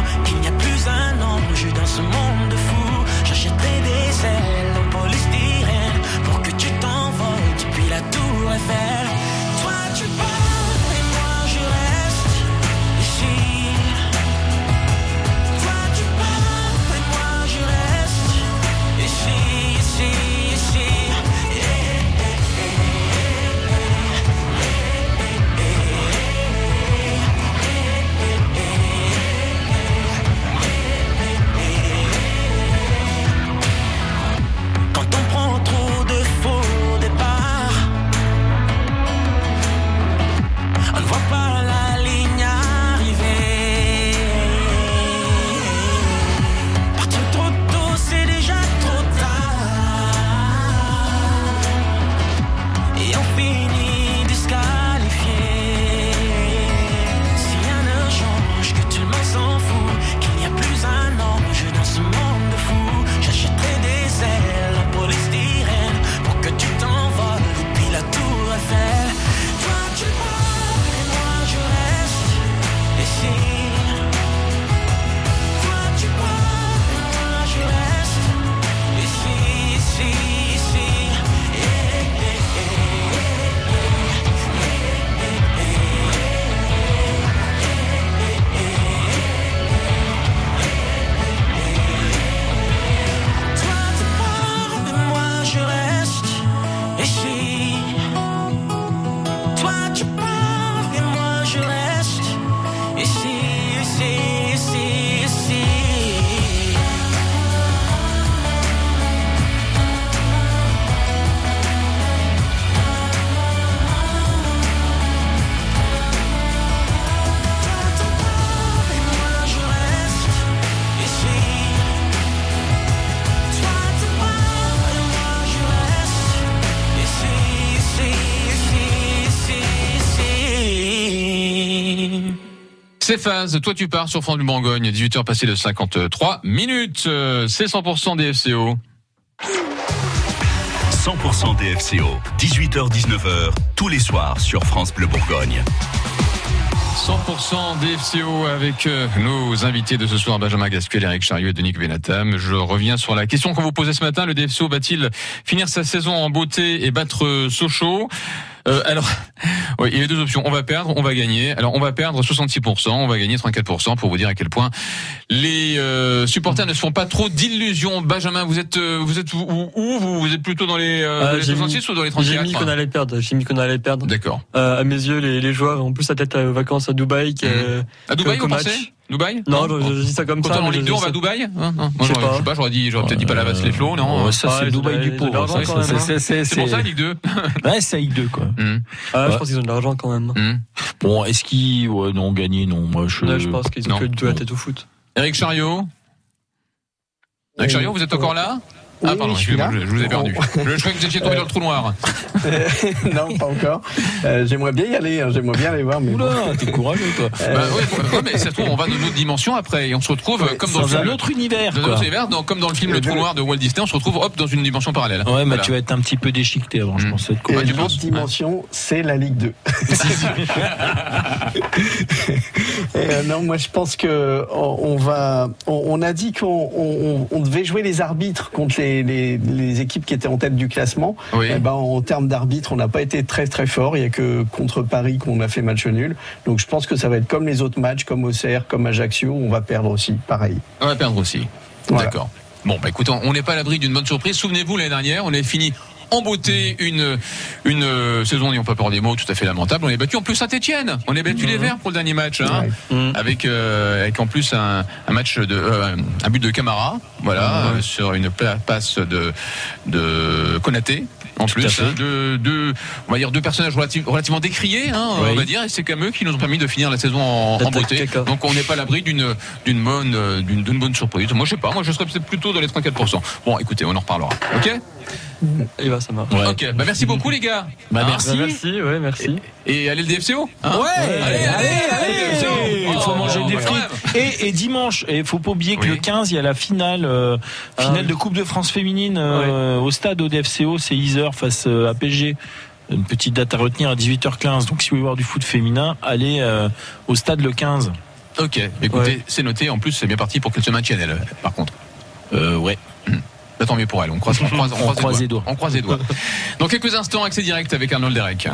C'est phase. Toi, tu pars sur France du Bourgogne. 18h passé de 53 minutes. Euh, C'est 100% des FCO. 100% DFCO, 18h-19h, tous les soirs sur France Bleu Bourgogne. 100% DFCO avec euh, nos invités de ce soir, Benjamin Gasquel, Eric Chariot et Denis Benatam. Je reviens sur la question qu'on vous posait ce matin. Le DFCO va-t-il finir sa saison en beauté et battre euh, Sochaux? Euh, alors, oui, il y a deux options. On va perdre, on va gagner. Alors, on va perdre 66%, on va gagner 34% pour vous dire à quel point les euh, supporters ne se font pas trop d'illusions. Benjamin, vous êtes, euh, vous êtes où, où vous, vous êtes plutôt dans les, euh, dans Euh, les j'ai 66 ou dans les J'ai 34 mis qu'on allait perdre. J'ai mis qu'on allait perdre. D'accord. À mes yeux, les, les joueurs ont plus la tête aux vacances à Dubaï que, Mhm. À Dubaï, qu'au vous match. pensez? Dubaï Non, je, je dis ça comme Quand ça. on en mais Ligue je- 2, on va à Dubaï hein Non, Moi, Je sais pas. j'aurais dit, j'aurais peut-être dit pas la vasse les flots, non Ouais, ça, Ah, c'est ont Dubaï du ont pauvre. quand c'est- pour ça, Ligue 2. Ouais, c'est Ligue 2, quoi. Ah, Ouais. je pense qu'ils ont de l'argent quand même. hum. Bon, est-ce qu'ils, ouais, non, gagné, non. Moi, je, Là, je pense qu'ils ont non. que de la tête au foot. Eric Chariot Eric. Chariot, vous êtes encore là? Ah, Oui, pardon, je suis là. je, je vous ai perdu. Oh. Je, croyais que vous étiez tombé dans le trou noir. non, pas encore. Euh, j'aimerais bien y aller, hein, j'aimerais bien aller voir, mais bon. Oula, t'es courageux, toi. Euh, Bah, oui, ouais, mais ça se trouve, on va dans une autre dimension après et on se retrouve comme dans, un film- autre univers, dans un quoi. autre univers, dans- comme dans le film Le Trou Noir de Walt Disney, on se retrouve hop dans une dimension parallèle. Ouais, mais Voilà. tu vas être un petit peu déchiqueté avant, je Mm. pense. Être Et l'autre penses dimension, c'est la Ligue 2. Et, euh, non, moi je pense que on, on va. On, on a dit qu'on on, on devait jouer les arbitres contre les, les, les équipes qui étaient en tête du classement. Oui. Eh ben, en termes d'arbitre, on n'a pas été très très fort. Il y a que contre Paris qu'on a fait match nul. Donc je pense que ça va être comme les autres matchs, comme Auxerre, comme Ajaccio. On va perdre aussi, pareil. On va perdre aussi. Voilà. D'accord. Bon, bah écoutez, on n'est pas à l'abri d'une bonne surprise. Souvenez-vous, l'année dernière, on avait fini en beauté une une euh, saison, n'ayons pas peur des mots, tout à fait lamentable. On est battu en plus Saint-Etienne. On est battu les Verts pour le dernier match, hein, Mhm. avec euh, avec en plus un, un match de euh, un but de Camara, voilà, euh, sur une passe de de Konaté. En Tout plus, hein, de, de, on va dire deux personnages relativ- relativement décriés, hein, Oui. on va dire, et c'est quand même eux qui nous ont permis de finir la saison en, beauté. Donc on n'est pas à l'abri d'une d'une bonne euh, d'une d'une bonne surprise. Moi je sais pas, moi je serais peut-être plutôt dans les 34%. Bon, écoutez, on en reparlera. OK? Et bah, ça marche. Ouais. OK. Bah merci beaucoup les gars. Bah, Hein merci. Bah, merci, ouais, merci. Et allez le DFCO hein Ouais, allez, allez, allez, DFCO. Il faut Oh, manger des frites. Et, et dimanche, il faut pas oublier que Oui. le 15, il y a la finale, euh, Ah, finale oui. de Coupe de France féminine euh, au stade au DFCO, c'est Iser face euh, à PSG. Une petite date à retenir à 18h15. Donc si vous voulez voir du foot féminin, allez euh, au stade le 15. OK. Écoutez, Ouais. c'est noté. En plus, c'est bien parti pour qu'elle se maintienne elle. Par contre. Euh, ouais. Bah, tant mieux pour elle. On croise, on croise, on croise, croise les les doigts. doigts. On croise les doigts. Dans quelques instants, accès direct avec Arnold Derek.